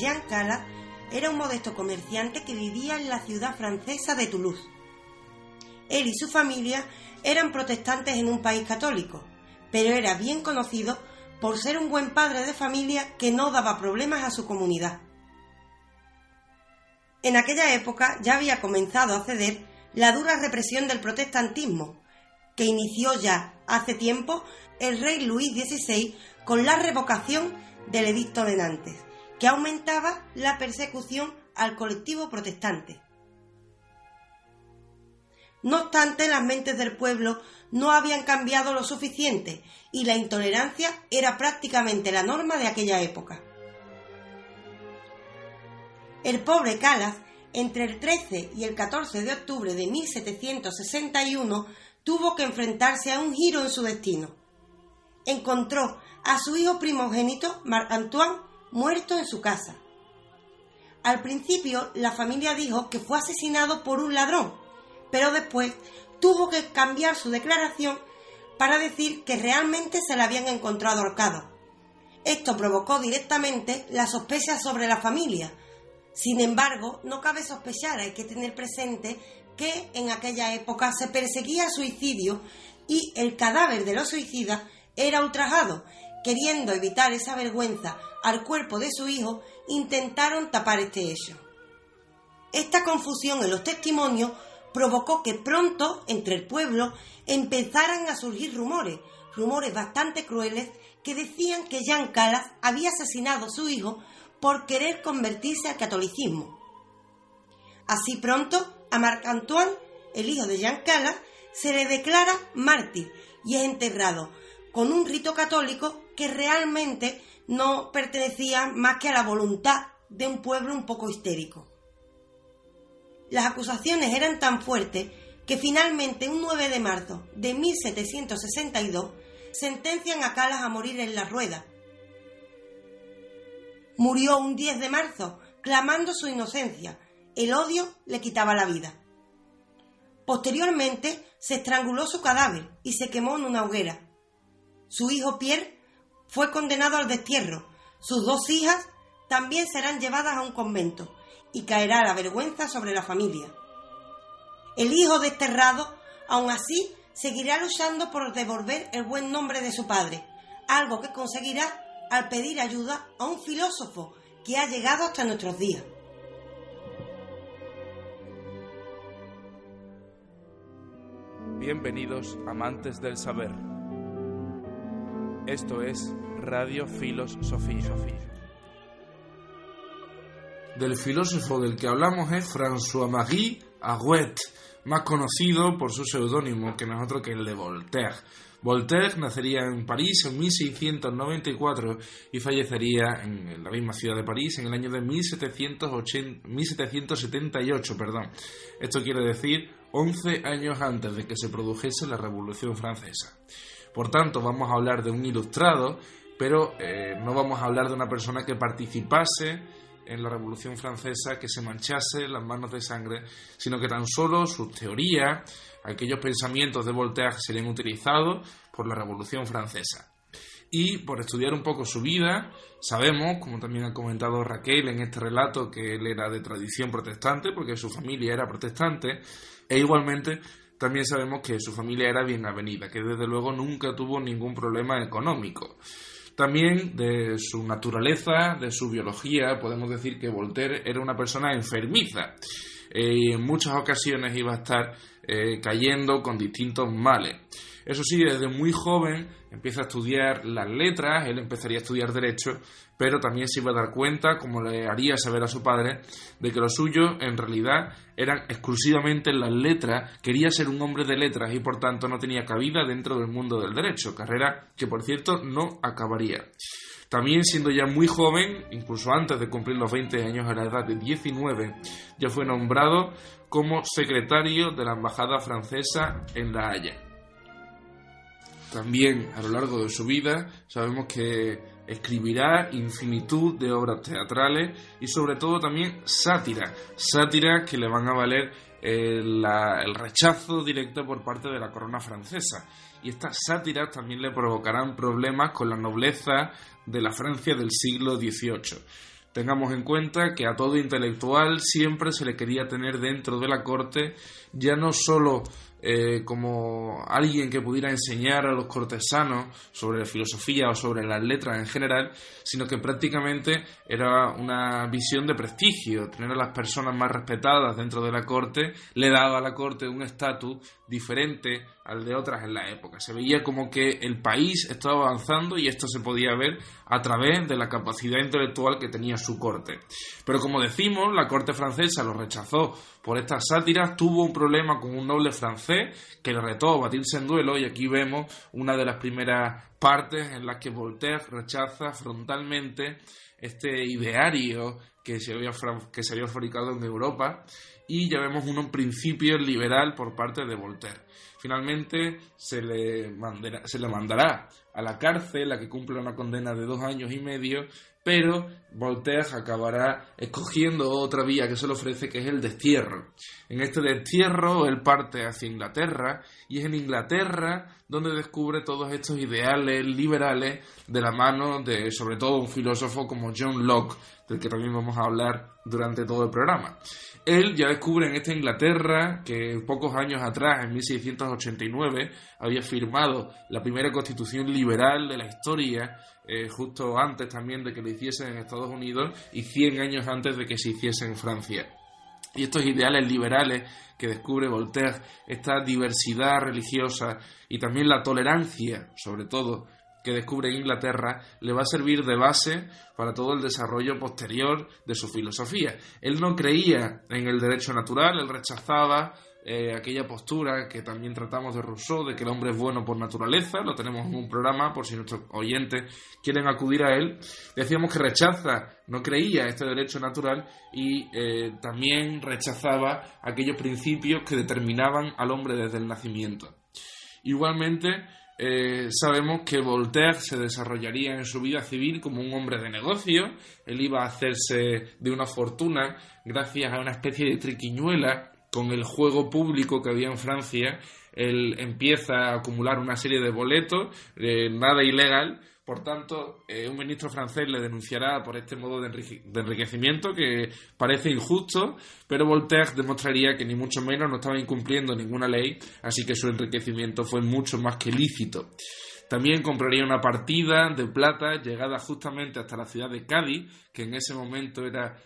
Jean Calas era un modesto comerciante que vivía en la ciudad francesa de Toulouse. Él y su familia eran protestantes en un país católico, pero era bien conocido por ser un buen padre de familia que no daba problemas a su comunidad. En aquella época ya había comenzado a ceder la dura represión del protestantismo, que inició ya hace tiempo el rey Luis XVI con la revocación del edicto de Nantes, que aumentaba la persecución al colectivo protestante. No obstante, las mentes del pueblo no habían cambiado lo suficiente y la intolerancia era prácticamente la norma de aquella época. El pobre Calas, entre el 13 y el 14 de octubre de 1761, tuvo que enfrentarse a un giro en su destino. Encontró a su hijo primogénito, Marc-Antoine, muerto en su casa. Al principio, la familia dijo que fue asesinado por un ladrón, pero después tuvo que cambiar su declaración para decir que realmente se le habían encontrado ahorcado. Esto provocó directamente la sospecha sobre la familia. Sin embargo, no cabe sospechar, hay que tener presente que en aquella época se perseguía suicidio y el cadáver de los suicidas era ultrajado. Queriendo evitar esa vergüenza al cuerpo de su hijo, intentaron tapar este hecho. Esta confusión en los testimonios provocó que pronto entre el pueblo empezaran a surgir rumores, rumores bastante crueles que decían que Jean Calas había asesinado a su hijo por querer convertirse al catolicismo. Así pronto, a Marc-Antoine, el hijo de Jean Calas, se le declara mártir y es enterrado con un rito católico que realmente no pertenecía más que a la voluntad de un pueblo un poco histérico. Las acusaciones eran tan fuertes que finalmente un 9 de marzo de 1762 sentencian a Calas a morir en la rueda. Murió un 10 de marzo clamando su inocencia. El odio le quitaba la vida. Posteriormente se estranguló su cadáver y se quemó en una hoguera. Su hijo Pierre fue condenado al destierro. Sus dos hijas también serán llevadas a un convento y caerá la vergüenza sobre la familia. El hijo desterrado, aún así, seguirá luchando por devolver el buen nombre de su padre, algo que conseguirá al pedir ayuda a un filósofo que ha llegado hasta nuestros días. Bienvenidos amantes del saber. Esto es Radio Filos. Del filósofo del que hablamos es François-Marie Arouet, más conocido por su seudónimo que no es otro que el de Voltaire. Voltaire nacería en París en 1694 y fallecería en la misma ciudad de París en el año de 1778. Perdón. Esto quiere decir 11 años antes de que se produjese la Revolución Francesa. Por tanto, vamos a hablar de un ilustrado, pero eh, no vamos a hablar de una persona que participase en la Revolución Francesa que se manchase las manos de sangre, sino que tan solo sus teorías, aquellos pensamientos de Voltaire serían utilizados por la Revolución Francesa. Y por estudiar un poco su vida, sabemos, como también ha comentado Raquel en este relato, que él era de tradición protestante, porque su familia era protestante, e igualmente también sabemos que su familia era bien avenida, que desde luego nunca tuvo ningún problema económico. También de su naturaleza, de su biología, podemos decir que Voltaire era una persona enfermiza eh, y en muchas ocasiones iba a estar eh, cayendo con distintos males. Eso sí, desde muy joven empieza a estudiar las letras, él empezaría a estudiar derecho, pero también se iba a dar cuenta, como le haría saber a su padre, de que lo suyo en realidad eran exclusivamente las letras, quería ser un hombre de letras y por tanto no tenía cabida dentro del mundo del derecho, carrera que por cierto no acabaría. También siendo ya muy joven, incluso antes de cumplir los 20 años a la edad de 19, ya fue nombrado como secretario de la Embajada Francesa en La Haya. También a lo largo de su vida sabemos que escribirá infinitud de obras teatrales y sobre todo también sátira, sátiras que le van a valer el, el rechazo directo por parte de la corona francesa. Y estas sátiras también le provocarán problemas con la nobleza de la Francia del siglo XVIII. Tengamos en cuenta que a todo intelectual siempre se le quería tener dentro de la corte, ya no solo eh, como alguien que pudiera enseñar a los cortesanos sobre filosofía o sobre las letras en general, sino que prácticamente era una visión de prestigio. Tener a las personas más respetadas dentro de la corte le daba a la corte un estatus diferente al de otras en la época. Se veía como que el país estaba avanzando y esto se podía ver a través de la capacidad intelectual que tenía su corte. Pero como decimos, la corte francesa lo rechazó por estas sátiras, tuvo un problema con un noble francés que le retó a batirse en duelo y aquí vemos una de las primeras partes en las que Voltaire rechaza frontalmente este ideario que se había, que se había fabricado en Europa y ya vemos un principio liberal por parte de Voltaire. Finalmente se le, se le mandará a la cárcel a que cumpla una condena de dos años y medio, pero Voltaire acabará escogiendo otra vía que se le ofrece, que es el destierro. En este destierro él parte hacia Inglaterra y es en Inglaterra donde descubre todos estos ideales liberales de la mano de sobre todo un filósofo como John Locke, del que también vamos a hablar durante todo el programa. Él ya descubre en esta Inglaterra que pocos años atrás, en 1689, había firmado la primera constitución liberal de la historia, eh, justo antes también de que lo hiciesen en Estados Unidos y 100 años antes de que se hiciese en Francia. Y estos ideales liberales que descubre Voltaire, esta diversidad religiosa y también la tolerancia, sobre todo, que descubre en Inglaterra le va a servir de base para todo el desarrollo posterior de su filosofía. Él no creía en el derecho natural, él rechazaba eh, aquella postura que también tratamos de Rousseau, de que el hombre es bueno por naturaleza, lo tenemos en un programa por si nuestros oyentes quieren acudir a él. Decíamos que rechaza, no creía este derecho natural y eh, también rechazaba aquellos principios que determinaban al hombre desde el nacimiento. Igualmente, eh, sabemos que Voltaire se desarrollaría en su vida civil como un hombre de negocio, él iba a hacerse de una fortuna gracias a una especie de triquiñuela con el juego público que había en Francia, él empieza a acumular una serie de boletos, eh, nada ilegal, por tanto, eh, un ministro francés le denunciará por este modo de, enriquecimiento que parece injusto, pero Voltaire demostraría que ni mucho menos no estaba incumpliendo ninguna ley, así que su enriquecimiento fue mucho más que lícito. También compraría una partida de plata llegada justamente hasta la ciudad de Cádiz, que en ese momento era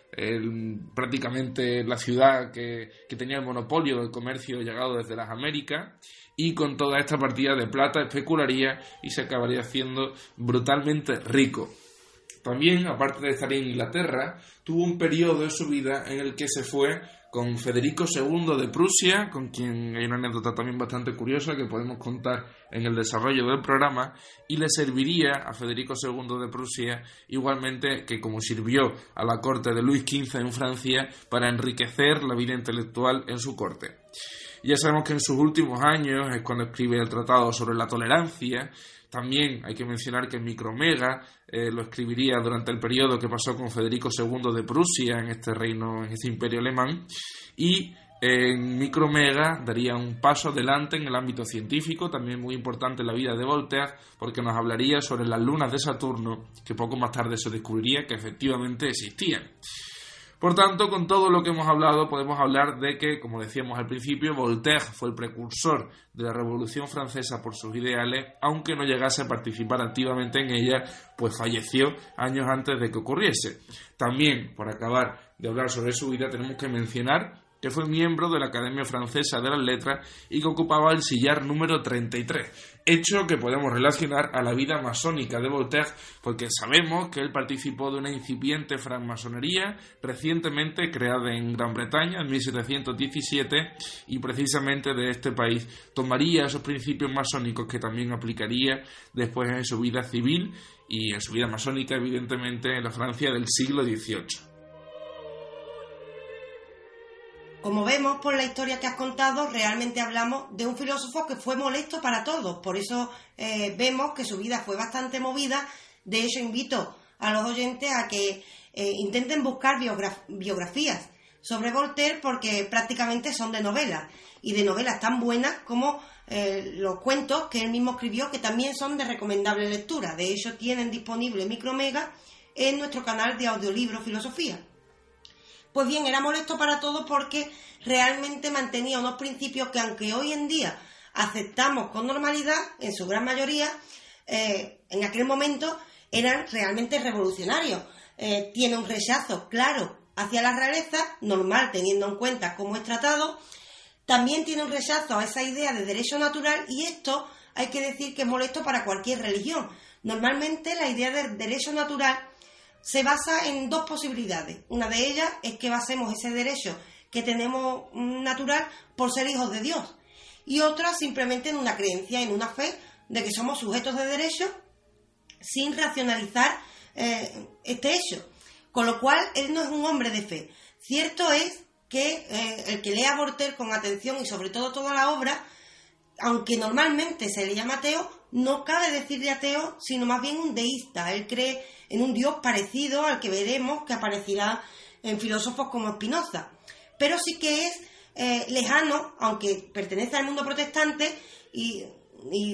prácticamente la ciudad que, que tenía el monopolio del comercio llegado desde las Américas y con toda esta partida de plata especularía y se acabaría haciendo brutalmente rico. También, aparte de estar en Inglaterra, tuvo un periodo de su vida en el que se fue con Federico II de Prusia, con quien hay una anécdota también bastante curiosa que podemos contar en el desarrollo del programa, y le serviría a Federico II de Prusia igualmente que como sirvió a la corte de Luis XV en Francia para enriquecer la vida intelectual en su corte. Ya sabemos que en sus últimos años es cuando escribe el tratado sobre la tolerancia. También hay que mencionar que Micromega eh, lo escribiría durante el periodo que pasó con Federico II de Prusia en este reino, en este imperio alemán. Y en Micromega daría un paso adelante en el ámbito científico, también muy importante en la vida de Voltaire, porque nos hablaría sobre las lunas de Saturno, que poco más tarde se descubriría que efectivamente existían. Por tanto, con todo lo que hemos hablado, podemos hablar de que, como decíamos al principio, Voltaire fue el precursor de la Revolución Francesa por sus ideales, aunque no llegase a participar activamente en ella, pues falleció años antes de que ocurriese. También, por acabar de hablar sobre su vida, tenemos que mencionar que fue miembro de la Academia Francesa de las Letras y que ocupaba el sillar número 33, hecho que podemos relacionar a la vida masónica de Voltaire porque sabemos que él participó de una incipiente francmasonería recientemente creada en Gran Bretaña en 1717 y precisamente de este país tomaría esos principios masónicos que también aplicaría después en su vida civil y en su vida masónica evidentemente en la Francia del siglo XVIII. Como vemos por la historia que has contado, realmente hablamos de un filósofo que fue molesto para todos. Por eso eh, vemos que su vida fue bastante movida. De hecho, invito a los oyentes a que eh, intenten buscar biografías sobre Voltaire porque prácticamente son de novelas y de novelas tan buenas como eh, los cuentos que él mismo escribió que también son de recomendable lectura. De hecho, tienen disponible Micromega en nuestro canal de audiolibro Filosofía. Pues bien, era molesto para todos porque realmente mantenía unos principios que aunque hoy en día aceptamos con normalidad, en su gran mayoría, eh, en aquel momento eran realmente revolucionarios. Eh, tiene un rechazo claro hacia la realeza, normal teniendo en cuenta cómo es tratado. También tiene un rechazo a esa idea de derecho natural y esto hay que decir que es molesto para cualquier religión. Normalmente la idea de derecho natural se basa en dos posibilidades. Una de ellas es que basemos ese derecho que tenemos natural por ser hijos de Dios. Y otra simplemente en una creencia, en una fe de que somos sujetos de derecho sin racionalizar eh, este hecho. Con lo cual, él no es un hombre de fe. Cierto es que eh, el que lea Voltaire con atención y sobre todo toda la obra, aunque normalmente se le llama no cabe decirle ateo, sino más bien un deísta. Él cree en un Dios parecido al que veremos que aparecerá en filósofos como Spinoza. Pero sí que es eh, lejano, aunque pertenece al mundo protestante y,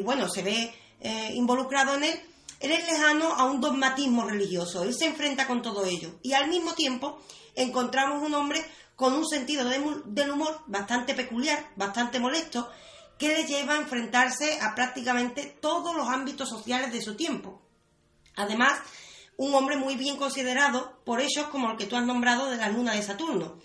bueno, se ve eh, involucrado en él, él es lejano a un dogmatismo religioso. Él se enfrenta con todo ello. Y al mismo tiempo encontramos un hombre con un sentido del humor bastante peculiar, bastante molesto, que le lleva a enfrentarse a prácticamente todos los ámbitos sociales de su tiempo. Además, un hombre muy bien considerado por ellos como el que tú has nombrado de la luna de Saturno.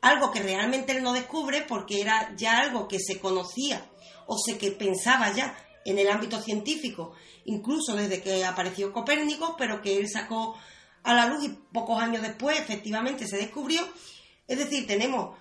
Algo que realmente él no descubre porque era ya algo que se conocía o se que pensaba ya en el ámbito científico, incluso desde que apareció Copérnico, pero que él sacó a la luz y pocos años después efectivamente se descubrió. Es decir, tenemos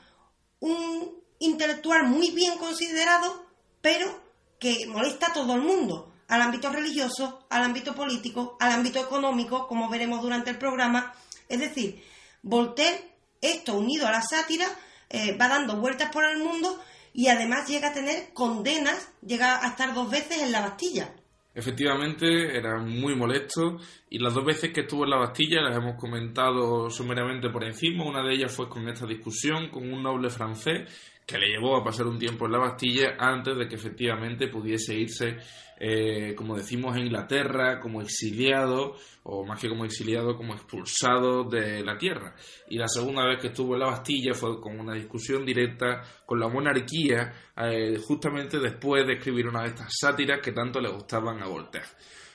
un intelectual muy bien considerado, pero que molesta a todo el mundo al ámbito religioso, al ámbito político, al ámbito económico, como veremos durante el programa. Es decir, Voltaire, esto unido a la sátira, eh, va dando vueltas por el mundo y además llega a tener condenas, llega a estar dos veces en la Bastilla. Efectivamente, era muy molesto y las dos veces que estuvo en la Bastilla las hemos comentado sumeramente por encima. Una de ellas fue con esta discusión con un noble francés que le llevó a pasar un tiempo en la Bastilla antes de que efectivamente pudiese irse, eh, como decimos, a Inglaterra como exiliado, o más que como exiliado, como expulsado de la tierra. Y la segunda vez que estuvo en la Bastilla fue con una discusión directa con la monarquía, eh, justamente después de escribir una de estas sátiras que tanto le gustaban a Voltaire.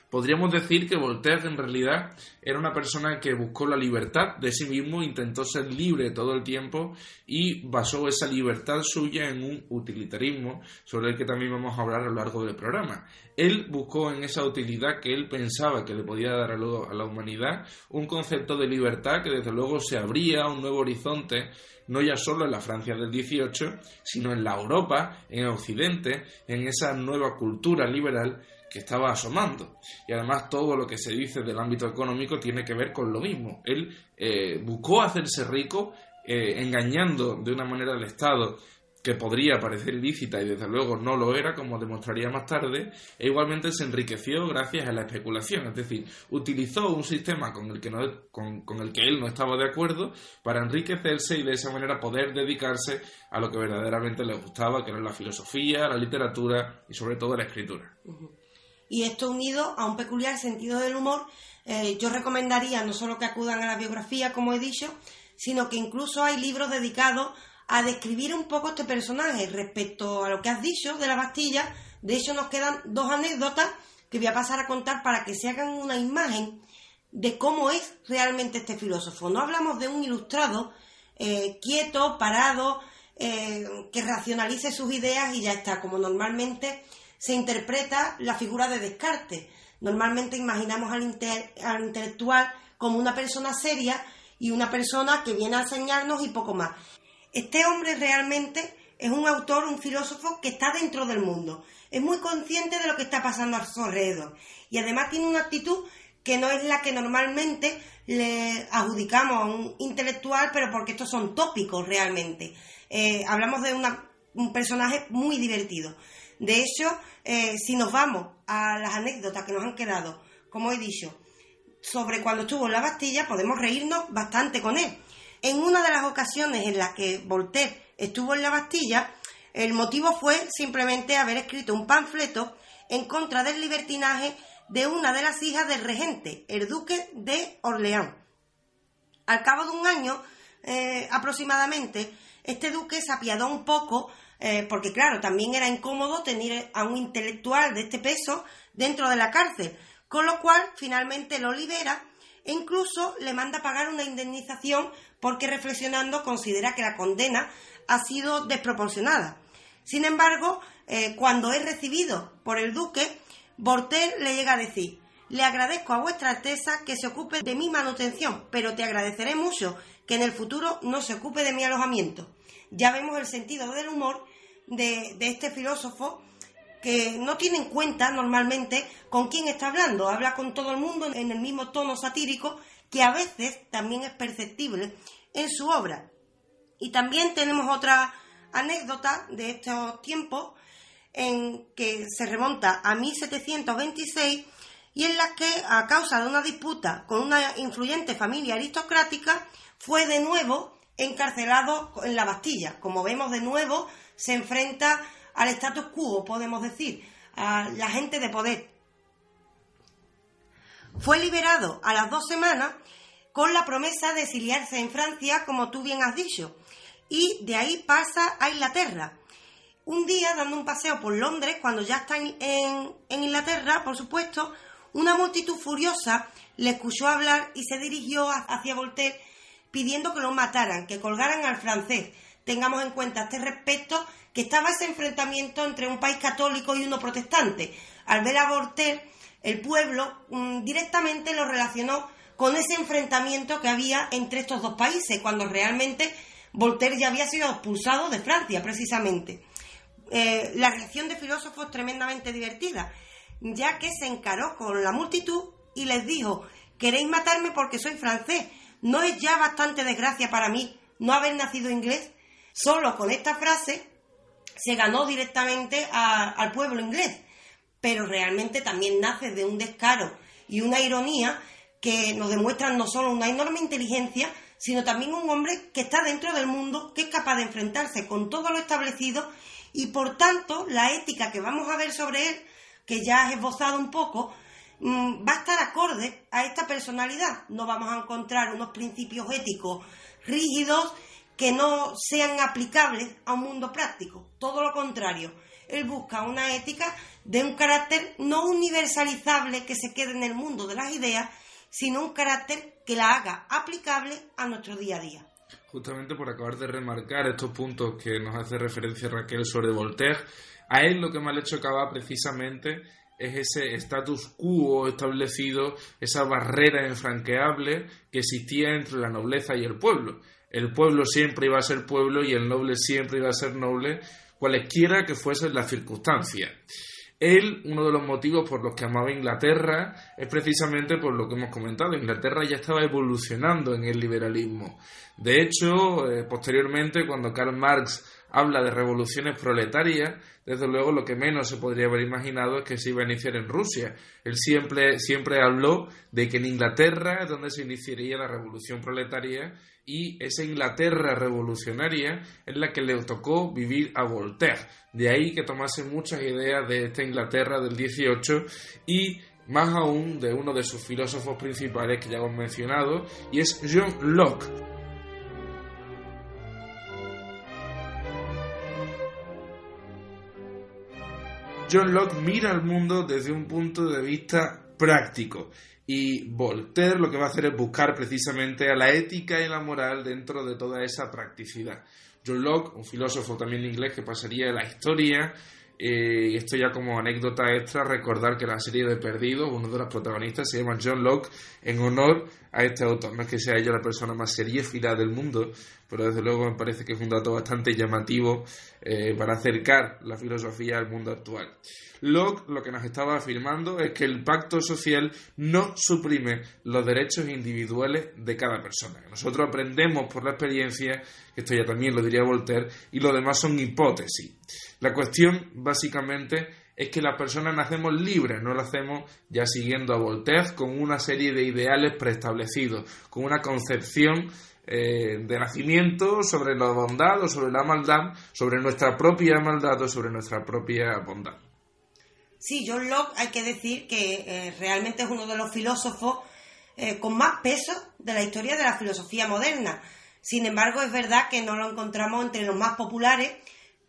Podríamos decir que Voltaire en realidad era una persona que buscó la libertad de sí mismo, intentó ser libre todo el tiempo y basó esa libertad suya en un utilitarismo sobre el que también vamos a hablar a lo largo del programa. Él buscó en esa utilidad que él pensaba que le podía dar a la humanidad un concepto de libertad que desde luego se abría un nuevo horizonte no ya solo en la Francia del 18, sino en la Europa, en Occidente, en esa nueva cultura liberal que estaba asomando. Y además todo lo que se dice del ámbito económico tiene que ver con lo mismo. Él eh, buscó hacerse rico eh, engañando de una manera al Estado que podría parecer ilícita y desde luego no lo era, como demostraría más tarde, e igualmente se enriqueció gracias a la especulación, es decir, utilizó un sistema con el que, no, con, con el que él no estaba de acuerdo para enriquecerse y de esa manera poder dedicarse a lo que verdaderamente le gustaba, que era la filosofía, la literatura y sobre todo la escritura. Y esto unido a un peculiar sentido del humor, eh, yo recomendaría no solo que acudan a la biografía, como he dicho, sino que incluso hay libros dedicados a describir un poco este personaje respecto a lo que has dicho de la Bastilla. De hecho, nos quedan dos anécdotas que voy a pasar a contar para que se hagan una imagen de cómo es realmente este filósofo. No hablamos de un ilustrado eh, quieto, parado, eh, que racionalice sus ideas y ya está, como normalmente se interpreta la figura de Descartes. Normalmente imaginamos al, intelectual como una persona seria y una persona que viene a enseñarnos y poco más. Este hombre realmente es un autor, un filósofo que está dentro del mundo. Es muy consciente de lo que está pasando a su alrededor. Y además tiene una actitud que no es la que normalmente le adjudicamos a un intelectual, pero porque estos son tópicos realmente. Eh, hablamos de un personaje muy divertido. De hecho, eh, si nos vamos a las anécdotas que nos han quedado, como he dicho, sobre cuando estuvo en la Bastilla, podemos reírnos bastante con él. En una de las ocasiones en las que Voltaire estuvo en la Bastilla, el motivo fue simplemente haber escrito un panfleto en contra del libertinaje de una de las hijas del regente, el duque de Orleans. Al cabo de un año eh, aproximadamente, este duque se apiadó un poco, eh, porque claro, también era incómodo tener a un intelectual de este peso dentro de la cárcel, con lo cual finalmente lo libera e incluso le manda pagar una indemnización porque reflexionando considera que la condena ha sido desproporcionada. Sin embargo, eh, cuando es recibido por el duque, Voltaire le llega a decir le agradezco a vuestra Alteza que se ocupe de mi manutención, pero te agradeceré mucho que en el futuro no se ocupe de mi alojamiento. Ya vemos el sentido del humor de, de este filósofo que no tiene en cuenta normalmente con quién está hablando, habla con todo el mundo en el mismo tono satírico que a veces también es perceptible en su obra. Y también tenemos otra anécdota de estos tiempos en que se remonta a 1726 y en la que, a causa de una disputa con una influyente familia aristocrática, fue de nuevo encarcelado en la Bastilla. Como vemos, de nuevo se enfrenta al status quo, podemos decir, a la gente de poder. Fue liberado a las dos semanas con la promesa de exiliarse en Francia, como tú bien has dicho, y de ahí pasa a Inglaterra. Un día, dando un paseo por Londres, cuando ya está en, en Inglaterra, por supuesto, una multitud furiosa le escuchó hablar y se dirigió hacia Voltaire pidiendo que lo mataran, que colgaran al francés. Tengamos en cuenta este respecto que estaba ese enfrentamiento entre un país católico y uno protestante. Al ver a Voltaire, el pueblo mm, directamente lo relacionó con ese enfrentamiento que había entre estos dos países, cuando realmente Voltaire ya había sido expulsado de Francia, precisamente. Eh, la reacción de filósofos tremendamente divertida ya que se encaró con la multitud y les dijo, queréis matarme porque soy francés, ¿no es ya bastante desgracia para mí no haber nacido inglés? Solo con esta frase se ganó directamente al pueblo inglés, pero realmente también nace de un descaro y una ironía que nos demuestran no solo una enorme inteligencia, sino también un hombre que está dentro del mundo, que es capaz de enfrentarse con todo lo establecido y por tanto la ética que vamos a ver sobre él que ya has esbozado un poco, mm, va a estar acorde a esta personalidad. No vamos a encontrar unos principios éticos rígidos que no sean aplicables a un mundo práctico. Todo lo contrario. Él busca una ética de un carácter no universalizable que se quede en el mundo de las ideas, sino un carácter que la haga aplicable a nuestro día a día. Justamente por acabar de remarcar estos puntos que nos hace referencia Raquel sobre Voltaire, a él lo que me ha hecho acabar precisamente es ese status quo establecido, esa barrera infranqueable que existía entre la nobleza y el pueblo. El pueblo siempre iba a ser pueblo y el noble siempre iba a ser noble, cualesquiera que fuesen las circunstancias. Él, uno de los motivos por los que amaba Inglaterra es precisamente por lo que hemos comentado. Inglaterra ya estaba evolucionando en el liberalismo. De hecho, eh, posteriormente, cuando Karl Marx habla de revoluciones proletarias, desde luego lo que menos se podría haber imaginado es que se iba a iniciar en Rusia. Él siempre, siempre habló de que en Inglaterra es donde se iniciaría la revolución proletaria y esa Inglaterra revolucionaria es la que le tocó vivir a Voltaire. De ahí que tomase muchas ideas de esta Inglaterra del 18 y más aún de uno de sus filósofos principales que ya hemos mencionado, y es John Locke. John Locke mira al mundo desde un punto de vista práctico y Voltaire lo que va a hacer es buscar precisamente a la ética y la moral dentro de toda esa practicidad. John Locke, un filósofo también inglés que pasaría de la historia, eh, esto ya como anécdota extra, recordar que la serie de Perdidos, uno de los protagonistas se llama John Locke en honor a este autor. No es que sea yo la persona más seriéfila del mundo, pero desde luego me parece que es un dato bastante llamativo eh, para acercar la filosofía al mundo actual. Locke lo que nos estaba afirmando es que el pacto social no suprime los derechos individuales de cada persona. Nosotros aprendemos por la experiencia, esto ya también lo diría Voltaire, y lo demás son hipótesis. La cuestión básicamente es que las personas nacemos libres, no lo hacemos ya siguiendo a Voltaire con una serie de ideales preestablecidos, con una concepción eh, de nacimiento sobre la bondad o sobre la maldad, sobre nuestra propia maldad o sobre nuestra propia bondad. Sí, John Locke hay que decir que eh, realmente es uno de los filósofos eh, con más peso de la historia de la filosofía moderna. Sin embargo, es verdad que no lo encontramos entre los más populares,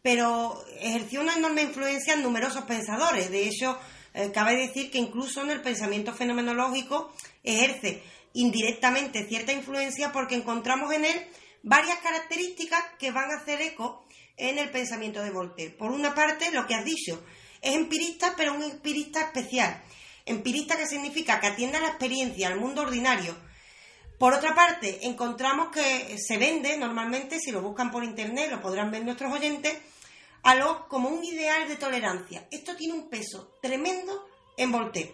pero ejerció una enorme influencia en numerosos pensadores. De hecho, eh, cabe decir que incluso en el pensamiento fenomenológico ejerce indirectamente cierta influencia porque encontramos en él varias características que van a hacer eco en el pensamiento de Voltaire. Por una parte, lo que has dicho, es empirista, pero un empirista especial. Empirista que significa que atiende a la experiencia, al mundo ordinario. Por otra parte, encontramos que se vende normalmente, si lo buscan por internet, lo podrán ver nuestros oyentes, a lo como un ideal de tolerancia. Esto tiene un peso tremendo en Voltaire.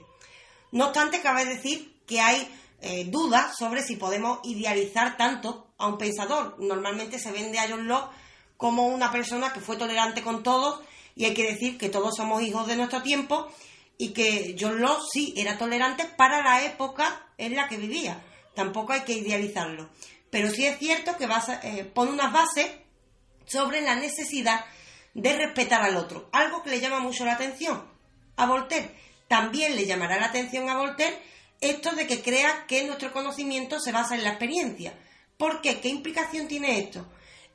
No obstante, cabe decir que hay eh, dudas sobre si podemos idealizar tanto a un pensador. Normalmente se vende a John Locke como una persona que fue tolerante con todos y hay que decir que todos somos hijos de nuestro tiempo y que John Locke sí era tolerante para la época en la que vivía. Tampoco hay que idealizarlo. Pero sí es cierto que eh, pone unas bases sobre la necesidad de respetar al otro, algo que le llama mucho la atención a Voltaire. También le llamará la atención a Voltaire esto de que crea que nuestro conocimiento se basa en la experiencia. ¿Por qué? ¿Qué implicación tiene esto?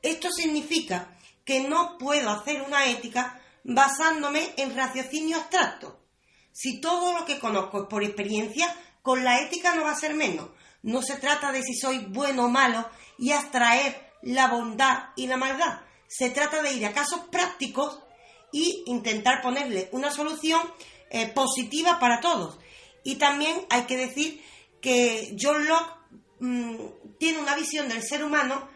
Esto significa que no puedo hacer una ética basándome en raciocinio abstracto. Si todo lo que conozco es por experiencia, con la ética no va a ser menos. No se trata de si soy bueno o malo y abstraer la bondad y la maldad. Se trata de ir a casos prácticos y intentar ponerle una solución eh, positiva para todos. Y también hay que decir que John Locke mm, tiene una visión del ser humano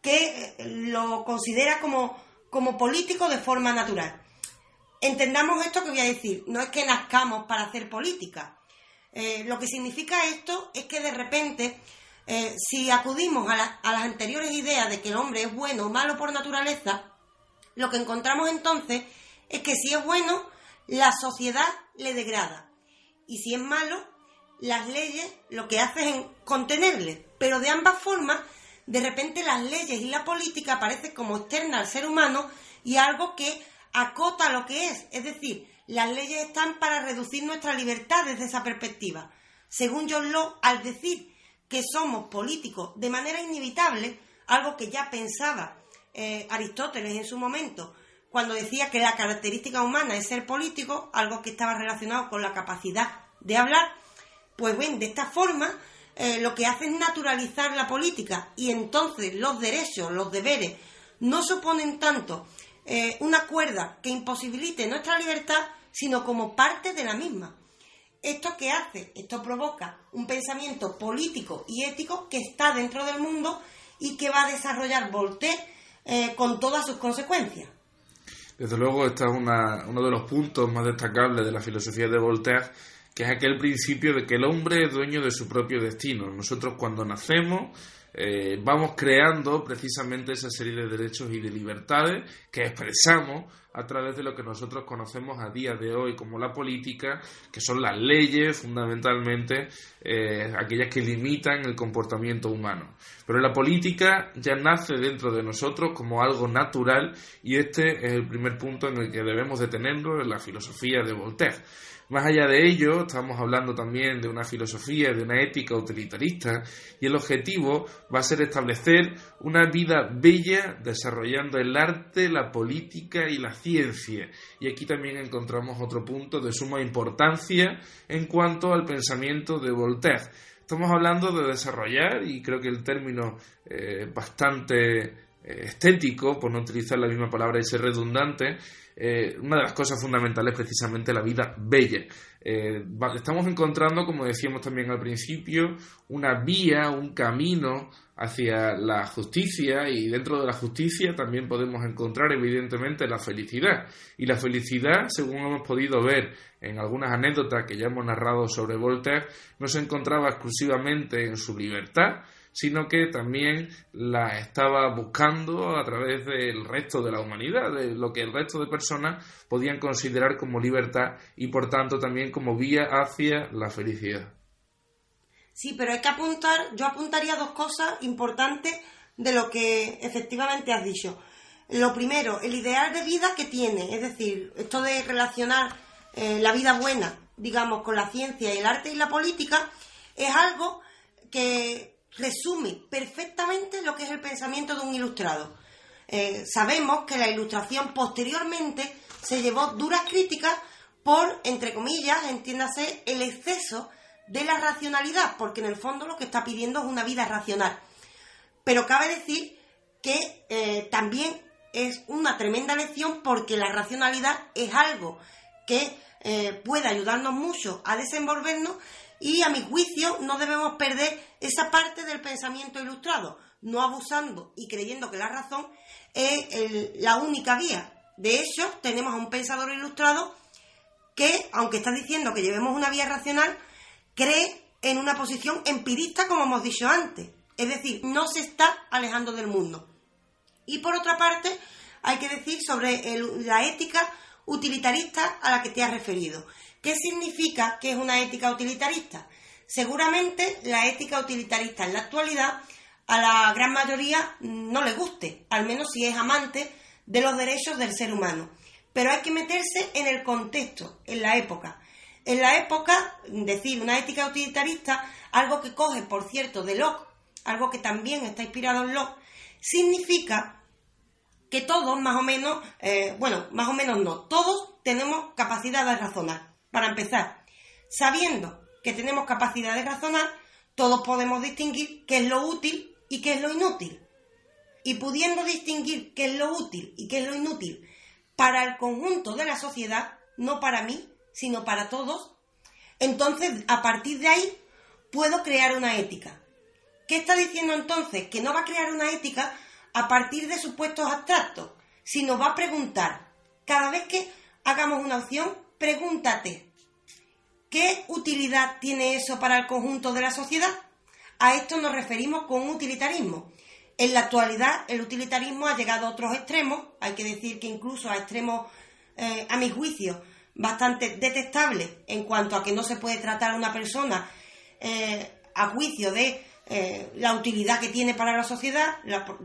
que eh, lo considera como, como político de forma natural. Entendamos esto que voy a decir, no es que nazcamos para hacer política. Eh, lo que significa esto es que de repente, eh, si acudimos a, a las anteriores ideas de que el hombre es bueno o malo por naturaleza, lo que encontramos entonces es que si es bueno, la sociedad le degrada. Y si es malo, las leyes lo que hacen es contenerle. Pero de ambas formas, de repente las leyes y la política aparecen como externa al ser humano y algo que acota lo que es, es decir, las leyes están para reducir nuestra libertad desde esa perspectiva. Según John Locke, al decir que somos políticos de manera inevitable, algo que ya pensaba eh, Aristóteles en su momento, cuando decía que la característica humana es ser político, algo que estaba relacionado con la capacidad de hablar, pues bien, de esta forma eh, lo que hace es naturalizar la política y entonces los derechos, los deberes, no suponen tanto eh, una cuerda que imposibilite nuestra libertad, sino como parte de la misma. ¿Esto qué hace? Esto provoca un pensamiento político y ético que está dentro del mundo y que va a desarrollar Voltaire eh, con todas sus consecuencias. Desde luego, este es uno de los puntos más destacables de la filosofía de Voltaire, que es aquel principio de que el hombre es dueño de su propio destino. Nosotros cuando nacemos eh, vamos creando precisamente esa serie de derechos y de libertades que expresamos a través de lo que nosotros conocemos a día de hoy como la política, que son las leyes fundamentalmente, eh, aquellas que limitan el comportamiento humano. Pero la política ya nace dentro de nosotros como algo natural y este es el primer punto en el que debemos detenernos en la filosofía de Voltaire. Más allá de ello, estamos hablando también de una filosofía, de una ética utilitarista, y el objetivo va a ser establecer una vida bella desarrollando el arte, la política y la ciencia. Y aquí también encontramos otro punto de suma importancia en cuanto al pensamiento de Voltaire. Estamos hablando de desarrollar, y creo que el término eh, bastante estético, por no utilizar la misma palabra y ser redundante, eh, una de las cosas fundamentales es precisamente la vida bella. Eh, estamos encontrando, como decíamos también al principio, una vía, un camino hacia la justicia y dentro de la justicia también podemos encontrar evidentemente la felicidad. Y la felicidad, según hemos podido ver en algunas anécdotas que ya hemos narrado sobre Voltaire, no se encontraba exclusivamente en su libertad, sino que también la estaba buscando a través del resto de la humanidad, de lo que el resto de personas podían considerar como libertad y por tanto también como vía hacia la felicidad. Sí, pero hay que apuntar, yo apuntaría dos cosas importantes de lo que efectivamente has dicho. Lo primero, el ideal de vida que tiene, es decir, esto de relacionar eh, la vida buena, digamos, con la ciencia el arte y la política, es algo que resume perfectamente lo que es el pensamiento de un ilustrado. Eh, sabemos que la ilustración posteriormente se llevó duras críticas por, entre comillas, entiéndase, el exceso de la racionalidad, porque en el fondo lo que está pidiendo es una vida racional. Pero cabe decir que eh, también es una tremenda lección porque la racionalidad es algo que eh, puede ayudarnos mucho a desenvolvernos y a mi juicio no debemos perder esa parte del pensamiento ilustrado, no abusando y creyendo que la razón es la única vía. De hecho, tenemos a un pensador ilustrado que, aunque está diciendo que llevemos una vía racional, cree en una posición empirista, como hemos dicho antes. Es decir, no se está alejando del mundo. Y por otra parte, hay que decir sobre la ética utilitarista a la que te has referido. ¿Qué significa que es una ética utilitarista? Seguramente la ética utilitarista en la actualidad a la gran mayoría no le guste, al menos si es amante de los derechos del ser humano. Pero hay que meterse en el contexto, en la época. En la época, decir una ética utilitarista, algo que coge, por cierto, de Locke, algo que también está inspirado en Locke, significa que todos, más o menos, eh, bueno, más o menos no, todos tenemos capacidad de razonar. Para empezar, sabiendo que tenemos capacidad de razonar, todos podemos distinguir qué es lo útil y qué es lo inútil. Y pudiendo distinguir qué es lo útil y qué es lo inútil para el conjunto de la sociedad, no para mí, sino para todos, entonces a partir de ahí puedo crear una ética. ¿Qué está diciendo entonces? Que no va a crear una ética a partir de supuestos abstractos, sino va a preguntar, cada vez que hagamos una opción, pregúntate, ¿qué utilidad tiene eso para el conjunto de la sociedad? A esto nos referimos con utilitarismo. En la actualidad, el utilitarismo ha llegado a otros extremos, hay que decir que incluso a extremos, eh, a mi juicio, bastante detestables en cuanto a que no se puede tratar a una persona eh, a juicio de eh, la utilidad que tiene para la sociedad,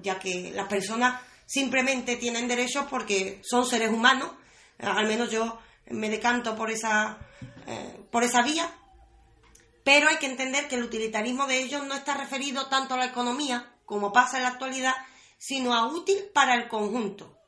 ya que las personas simplemente tienen derechos porque son seres humanos, al menos yo me decanto por esa, por esa vía, pero hay que entender que el utilitarismo de ellos no está referido tanto a la economía, como pasa en la actualidad, sino a útil para el conjunto.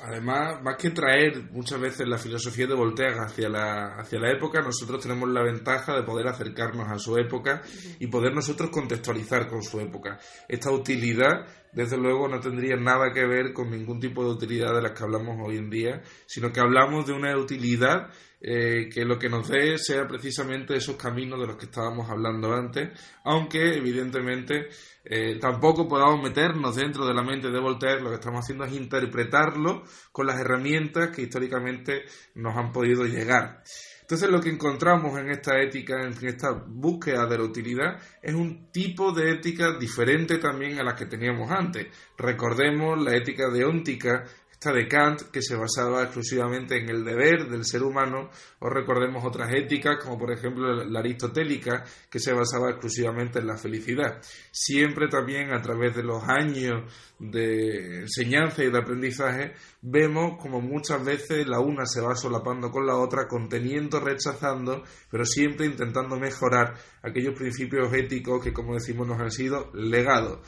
Además, más que traer muchas veces la filosofía de Voltaire hacia la, hacia la época, nosotros tenemos la ventaja de poder acercarnos a su época y poder nosotros contextualizar con su época. Esta utilidad, desde luego, no tendría nada que ver con ningún tipo de utilidad de las que hablamos hoy en día, sino que hablamos de una utilidad eh, que lo que nos dé sea precisamente esos caminos de los que estábamos hablando antes, aunque evidentemente eh, tampoco podamos meternos dentro de la mente de Voltaire, lo que estamos haciendo es interpretarlo con las herramientas que históricamente nos han podido llegar. Entonces lo que encontramos en esta ética, en esta búsqueda de la utilidad, es un tipo de ética diferente también a la que teníamos antes. Recordemos la ética deóntica esta de Kant, que se basaba exclusivamente en el deber del ser humano, o recordemos otras éticas, como por ejemplo la aristotélica, que se basaba exclusivamente en la felicidad. Siempre también a través de los años de enseñanza y de aprendizaje, vemos como muchas veces la una se va solapando con la otra, conteniendo, rechazando, pero siempre intentando mejorar aquellos principios éticos que, como decimos, nos han sido legados.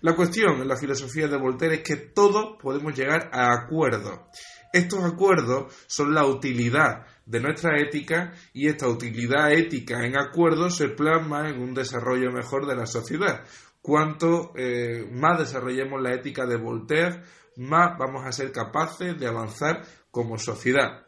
La cuestión en la filosofía de Voltaire es que todos podemos llegar a acuerdos. Estos acuerdos son la utilidad de nuestra ética y esta utilidad ética en acuerdos se plasma en un desarrollo mejor de la sociedad. Cuanto eh, más desarrollemos la ética de Voltaire, más vamos a ser capaces de avanzar como sociedad.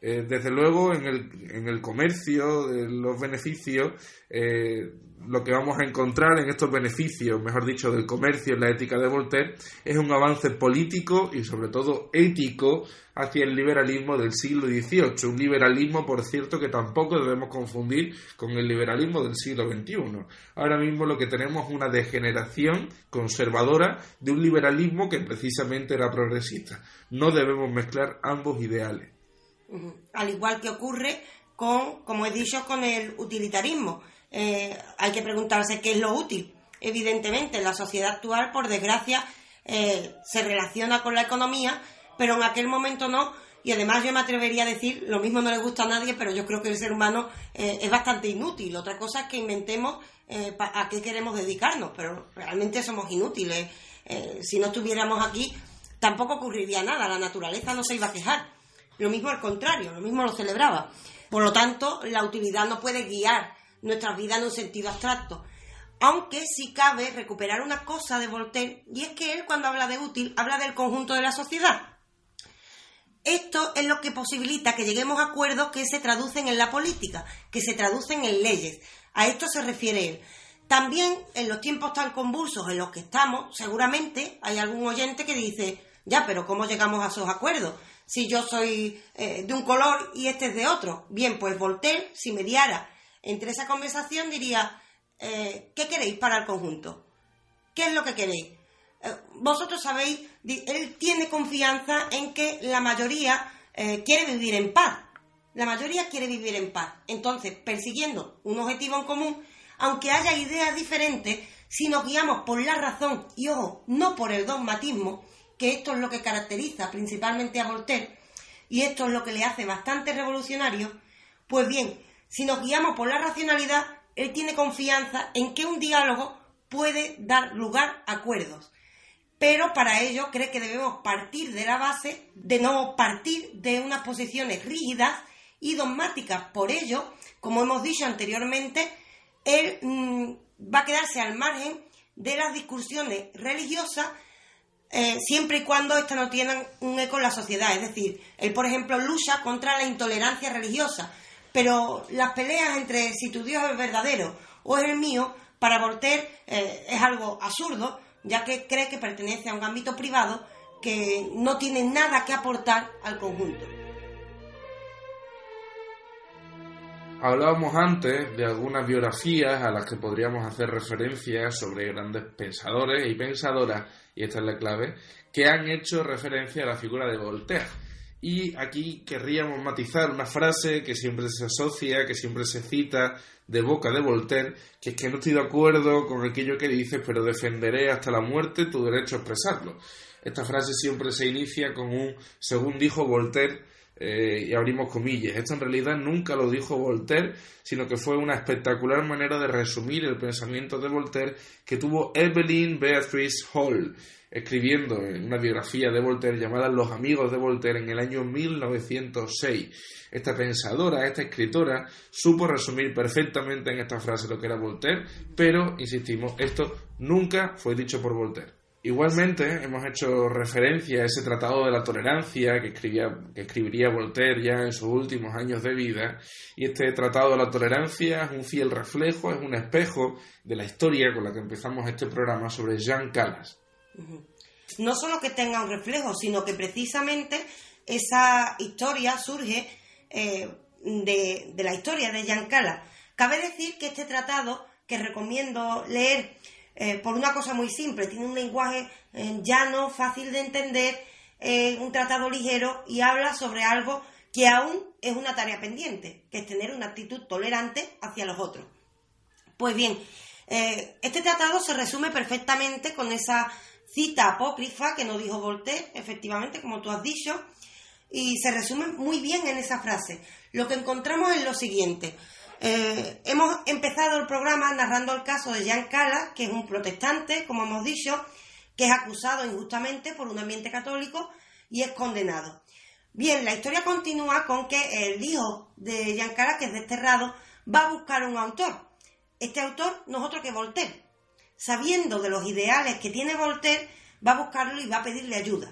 Eh, desde luego, en el, en el comercio, en los beneficios, eh, lo que vamos a encontrar en estos beneficios, mejor dicho, del comercio en la ética de Voltaire, es un avance político y sobre todo ético hacia el liberalismo del siglo XVIII. Un liberalismo, por cierto, que tampoco debemos confundir con el liberalismo del siglo XXI. Ahora mismo lo que tenemos es una degeneración conservadora de un liberalismo que precisamente era progresista. No debemos mezclar ambos ideales. Al igual que ocurre con, como he dicho, con el utilitarismo. Eh, hay que preguntarse qué es lo útil. Evidentemente, la sociedad actual, por desgracia, eh, se relaciona con la economía, pero en aquel momento no, y además yo me atrevería a decir, lo mismo no le gusta a nadie, pero yo creo que el ser humano eh, es bastante inútil. Otra cosa es que inventemos eh, a qué queremos dedicarnos, pero realmente somos inútiles. Si no estuviéramos aquí, tampoco ocurriría nada, la naturaleza no se iba a quejar. Lo mismo al contrario, lo mismo lo celebraba. Por lo tanto, la utilidad no puede guiar nuestras vidas en un sentido abstracto. Aunque sí cabe recuperar una cosa de Voltaire, y es que él cuando habla de útil habla del conjunto de la sociedad. Esto es lo que posibilita que lleguemos a acuerdos que se traducen en la política, que se traducen en leyes. A esto se refiere él. También en los tiempos tan convulsos en los que estamos, seguramente hay algún oyente que dice, ya, pero ¿cómo llegamos a esos acuerdos? Si yo soy eh, de un color y este es de otro. Bien, pues Voltaire, si mediara entre esa conversación, diría, eh, ¿qué queréis para el conjunto? ¿Qué es lo que queréis? Eh, vosotros sabéis, él tiene confianza en que la mayoría quiere vivir en paz. La mayoría quiere vivir en paz. Entonces, persiguiendo un objetivo en común, aunque haya ideas diferentes, si nos guiamos por la razón y, ojo, no por el dogmatismo, que esto es lo que caracteriza principalmente a Voltaire, y esto es lo que le hace bastante revolucionario, pues bien, si nos guiamos por la racionalidad, él tiene confianza en que un diálogo puede dar lugar a acuerdos pero para ello cree que debemos partir de la base de no partir de unas posiciones rígidas y dogmáticas. Por ello, como hemos dicho anteriormente, él mm, va a quedarse al margen de las discusiones religiosas eh, siempre y cuando éstas no tengan un eco en la sociedad. Es decir, él, por ejemplo, lucha contra la intolerancia religiosa, pero las peleas entre si tu Dios es verdadero o es el mío, para Voltaire eh, es algo absurdo, ya que cree que pertenece a un ámbito privado que no tiene nada que aportar al conjunto. Hablábamos antes de algunas biografías a las que podríamos hacer referencia sobre grandes pensadores y pensadoras, y esta es la clave, que han hecho referencia a la figura de Voltaire. Y aquí querríamos matizar una frase que siempre se asocia, que siempre se cita de boca de Voltaire, que es que no estoy de acuerdo con aquello que dices, pero defenderé hasta la muerte tu derecho a expresarlo. Esta frase siempre se inicia con un, según dijo Voltaire, eh, y abrimos comillas. Esto en realidad nunca lo dijo Voltaire, sino que fue una espectacular manera de resumir el pensamiento de Voltaire que tuvo Evelyn Beatrice Hall, escribiendo en una biografía de Voltaire llamada Los amigos de Voltaire en el año 1906. Esta pensadora, esta escritora, supo resumir perfectamente en esta frase lo que era Voltaire, pero, insistimos, esto nunca fue dicho por Voltaire. Igualmente, hemos hecho referencia a ese tratado de la tolerancia que, escribía, que escribiría Voltaire ya en sus últimos años de vida, y este tratado de la tolerancia es un fiel reflejo, es un espejo de la historia con la que empezamos este programa sobre Jean Calas. No solo que tenga un reflejo, sino que precisamente esa historia surge eh, de, la historia de Jean Calas. Cabe decir que este tratado, que recomiendo leer eh, por una cosa muy simple, tiene un lenguaje eh, llano, fácil de entender, un tratado ligero y habla sobre algo que aún es una tarea pendiente, que es tener una actitud tolerante hacia los otros. Pues bien, este tratado se resume perfectamente con esa cita apócrifa que no dijo Voltaire, efectivamente, como tú has dicho, y se resume muy bien en esa frase. Lo que encontramos es lo siguiente. Eh, hemos empezado el programa narrando el caso de Jean Cala, que es un protestante, como hemos dicho, que es acusado injustamente por un ambiente católico y es condenado. Bien, la historia continúa con que el hijo de Jean Cala, que es desterrado, va a buscar un autor. Este autor no es otro que Voltaire sabiendo de los ideales que tiene Voltaire, va a buscarlo y va a pedirle ayuda.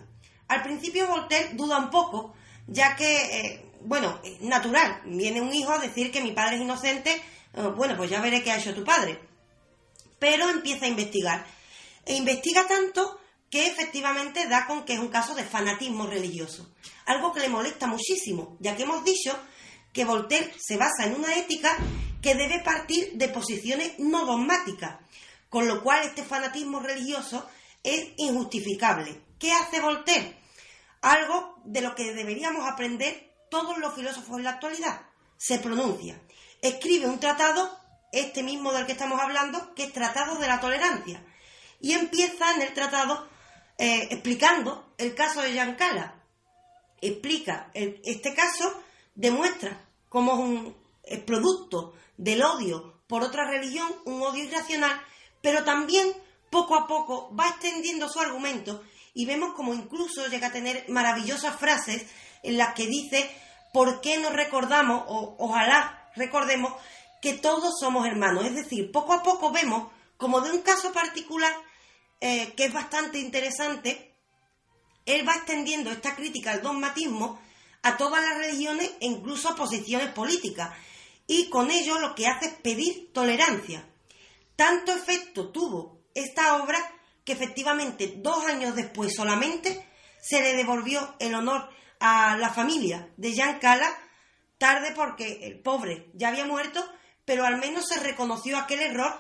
Al principio Voltaire duda un poco, ya que, eh, bueno, es natural, viene un hijo a decir que mi padre es inocente, eh, bueno, pues ya veré qué ha hecho tu padre. Pero empieza a investigar. E investiga tanto que efectivamente da con que es un caso de fanatismo religioso. Algo que le molesta muchísimo, ya que hemos dicho que Voltaire se basa en una ética que debe partir de posiciones no dogmáticas, con lo cual este fanatismo religioso es injustificable. ¿Qué hace Voltaire? Algo de lo que deberíamos aprender todos los filósofos en la actualidad. Se pronuncia. Escribe un tratado, este mismo del que estamos hablando, que es Tratado de la Tolerancia. Y empieza en el tratado eh, explicando el caso de Giancala. explica este caso, demuestra cómo es un producto del odio por otra religión, un odio irracional, pero también poco a poco va extendiendo su argumento y vemos como incluso llega a tener maravillosas frases en las que dice ¿por qué no recordamos o ojalá recordemos que todos somos hermanos? Es decir, poco a poco vemos como de un caso particular eh, que es bastante interesante, él va extendiendo esta crítica al dogmatismo a todas las religiones e incluso a posiciones políticas. Y con ello lo que hace es pedir tolerancia. Tanto efecto tuvo esta obra que efectivamente dos años después solamente se le devolvió el honor a la familia de Jean Cala, tarde porque el pobre ya había muerto, pero al menos se reconoció aquel error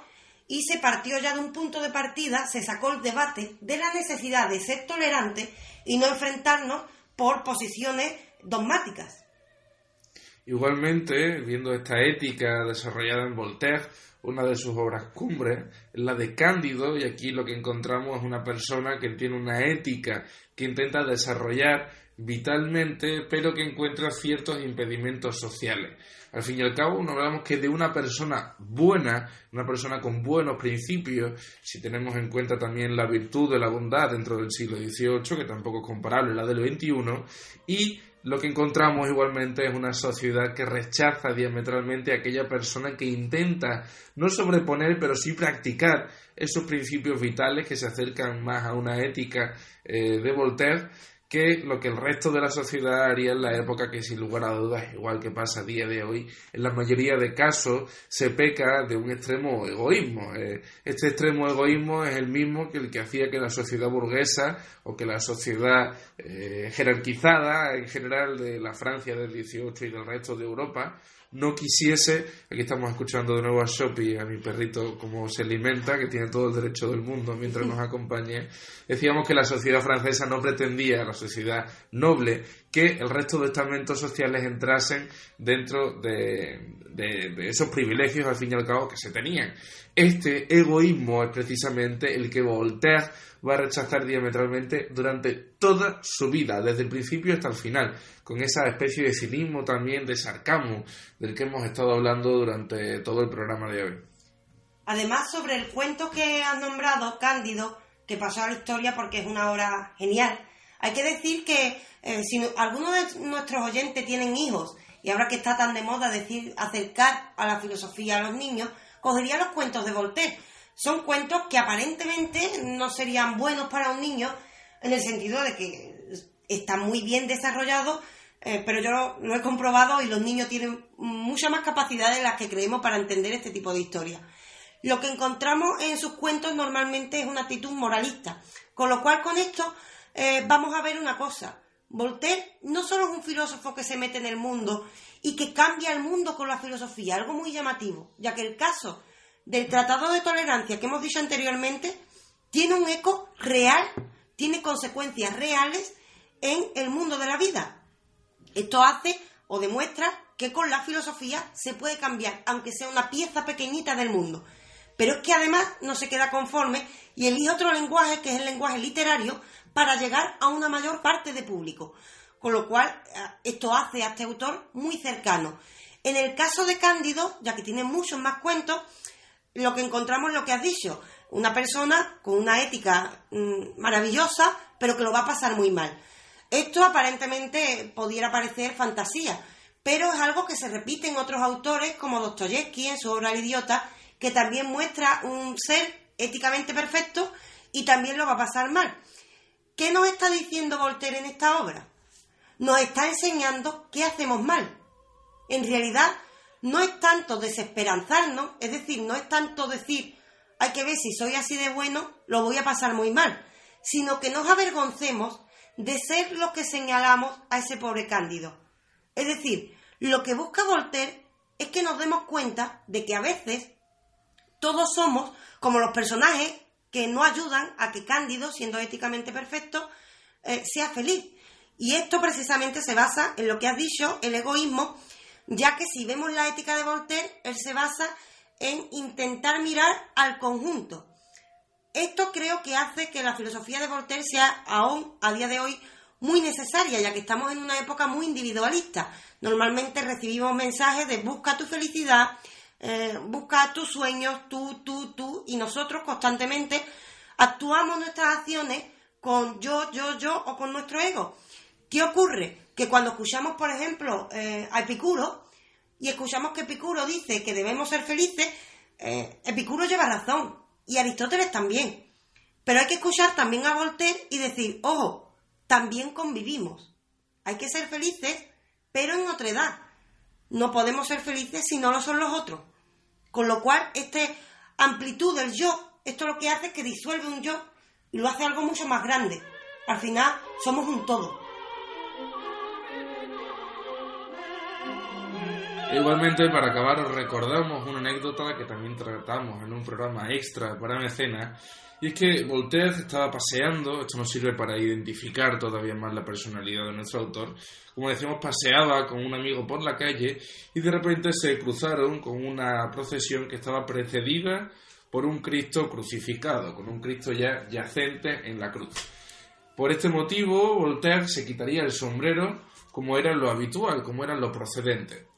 y se partió ya de un punto de partida, se sacó el debate de la necesidad de ser tolerante y no enfrentarnos por posiciones dogmáticas. Igualmente, viendo esta ética desarrollada en Voltaire, una de sus obras cumbres es la de Cándido, y aquí lo que encontramos es una persona que tiene una ética que intenta desarrollar vitalmente, pero que encuentra ciertos impedimentos sociales. Al fin y al cabo, no hablamos que de una persona buena, una persona con buenos principios, si tenemos en cuenta también la virtud de la bondad dentro del siglo XVIII, que tampoco es comparable a la del XXI, y lo que encontramos igualmente es una sociedad que rechaza diametralmente a aquella persona que intenta no sobreponer, pero sí practicar esos principios vitales que se acercan más a una ética eh, de Voltaire que lo que el resto de la sociedad haría en la época que sin lugar a dudas, igual que pasa a día de hoy, en la mayoría de casos se peca de un extremo egoísmo. Eh, este extremo egoísmo es el mismo que el que hacía que la sociedad burguesa o que la sociedad eh, jerarquizada en general de la Francia del 18 y del resto de Europa no quisiese, aquí estamos escuchando de nuevo a Shopi, a mi perrito, cómo se alimenta, que tiene todo el derecho del mundo mientras nos acompañe, decíamos que la sociedad francesa no pretendía, la sociedad noble, que el resto de estamentos sociales entrasen dentro de, de esos privilegios, al fin y al cabo, que se tenían. Este egoísmo es precisamente el que Voltaire va a rechazar diametralmente durante toda su vida, desde el principio hasta el final, con esa especie de cinismo también, de sarcasmo, del que hemos estado hablando durante todo el programa de hoy. Además, sobre el cuento que has nombrado, Cándido, que pasó a la historia porque es una obra genial, hay que decir que eh, si algunos de nuestros oyentes tienen hijos, y ahora que está tan de moda decir acercar a la filosofía a los niños, cogería los cuentos de Voltaire, son cuentos que aparentemente no serían buenos para un niño en el sentido de que están muy bien desarrollados, eh, pero yo lo, he comprobado y los niños tienen mucha más capacidad de las que creemos para entender este tipo de historias. Lo que encontramos en sus cuentos normalmente es una actitud moralista, con lo cual con esto eh, vamos a ver una cosa. Voltaire no solo es un filósofo que se mete en el mundo y que cambia el mundo con la filosofía, algo muy llamativo, ya que el caso del Tratado de Tolerancia que hemos dicho anteriormente tiene un eco real, tiene consecuencias reales en el mundo de la vida. Esto hace o demuestra que con la filosofía se puede cambiar, aunque sea una pieza pequeñita del mundo. Pero es que además no se queda conforme y elige otro lenguaje, que es el lenguaje literario, para llegar a una mayor parte de público. Con lo cual, eh, esto hace a este autor muy cercano. En el caso de Cándido, ya que tiene muchos más cuentos, lo que encontramos es lo que has dicho, una persona con una ética mm, maravillosa, pero que lo va a pasar muy mal. Esto aparentemente pudiera parecer fantasía, pero es algo que se repite en otros autores como Dostoyevsky en su obra El idiota, que también muestra un ser éticamente perfecto y también lo va a pasar mal. ¿Qué nos está diciendo Voltaire en esta obra? Nos está enseñando qué hacemos mal. En realidad, no es tanto desesperanzarnos, es decir, no es tanto decir, hay que ver si soy así de bueno, lo voy a pasar muy mal, sino que nos avergoncemos de ser los que señalamos a ese pobre Cándido. Es decir, lo que busca Voltaire es que nos demos cuenta de que a veces todos somos como los personajes que no ayudan a que Cándido, siendo éticamente perfecto, eh, sea feliz. Y esto precisamente se basa en lo que has dicho, el egoísmo, ya que si vemos la ética de Voltaire, él se basa en intentar mirar al conjunto. Esto creo que hace que la filosofía de Voltaire sea aún a día de hoy muy necesaria, ya que estamos en una época muy individualista. Normalmente recibimos mensajes de busca tu felicidad, eh, busca tus sueños, tú, tú, tú, y nosotros constantemente actuamos nuestras acciones con yo, yo, yo o con nuestro ego. ¿Qué ocurre? Que cuando escuchamos, por ejemplo, eh, a Epicuro y escuchamos que Epicuro dice que debemos ser felices, eh, Epicuro lleva razón y Aristóteles también. Pero hay que escuchar también a Voltaire y decir, ojo, también convivimos. Hay que ser felices, pero en otra edad. No podemos ser felices si no lo son los otros. Con lo cual, esta amplitud del yo, esto lo que hace es que disuelve un yo y lo hace algo mucho más grande. Al final, somos un todo. Igualmente, para acabar, os recordamos una anécdota que también tratamos en un programa extra para mecenas, y es que Voltaire estaba paseando, esto nos sirve para identificar todavía más la personalidad de nuestro autor, como decíamos, paseaba con un amigo por la calle y de repente se cruzaron con una procesión que estaba precedida por un Cristo crucificado, con un Cristo ya yacente en la cruz. Por este motivo, Voltaire se quitaría el sombrero como era lo habitual, como era lo procedente.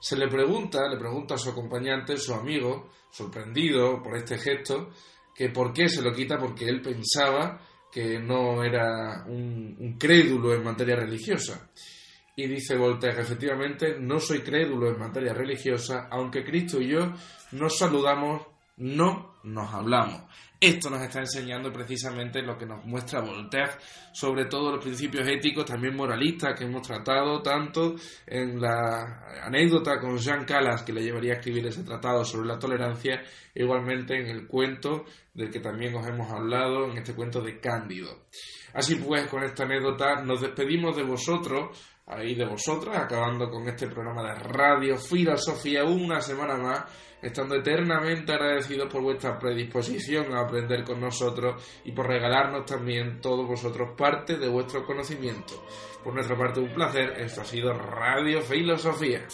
Se le pregunta, le pregunta a su acompañante, su amigo, sorprendido por este gesto, que por qué se lo quita porque él pensaba que no era un, crédulo en materia religiosa. Y dice Voltaire, efectivamente, no soy crédulo en materia religiosa, aunque Cristo y yo nos saludamos, no nos hablamos. Esto nos está enseñando precisamente lo que nos muestra Voltaire sobre todos los principios éticos, también moralistas, que hemos tratado tanto en la anécdota con Jean Calas, que le llevaría a escribir ese tratado sobre la tolerancia, igualmente en el cuento del que también os hemos hablado, en este cuento de Cándido. Así pues, con esta anécdota nos despedimos de vosotros, ahí de vosotras, acabando con este programa de Radio Filosofía una semana más estando eternamente agradecidos por vuestra predisposición a aprender con nosotros y por regalarnos también todos vosotros parte de vuestro conocimiento. Por nuestra parte un placer, esto ha sido Radio Filosofía.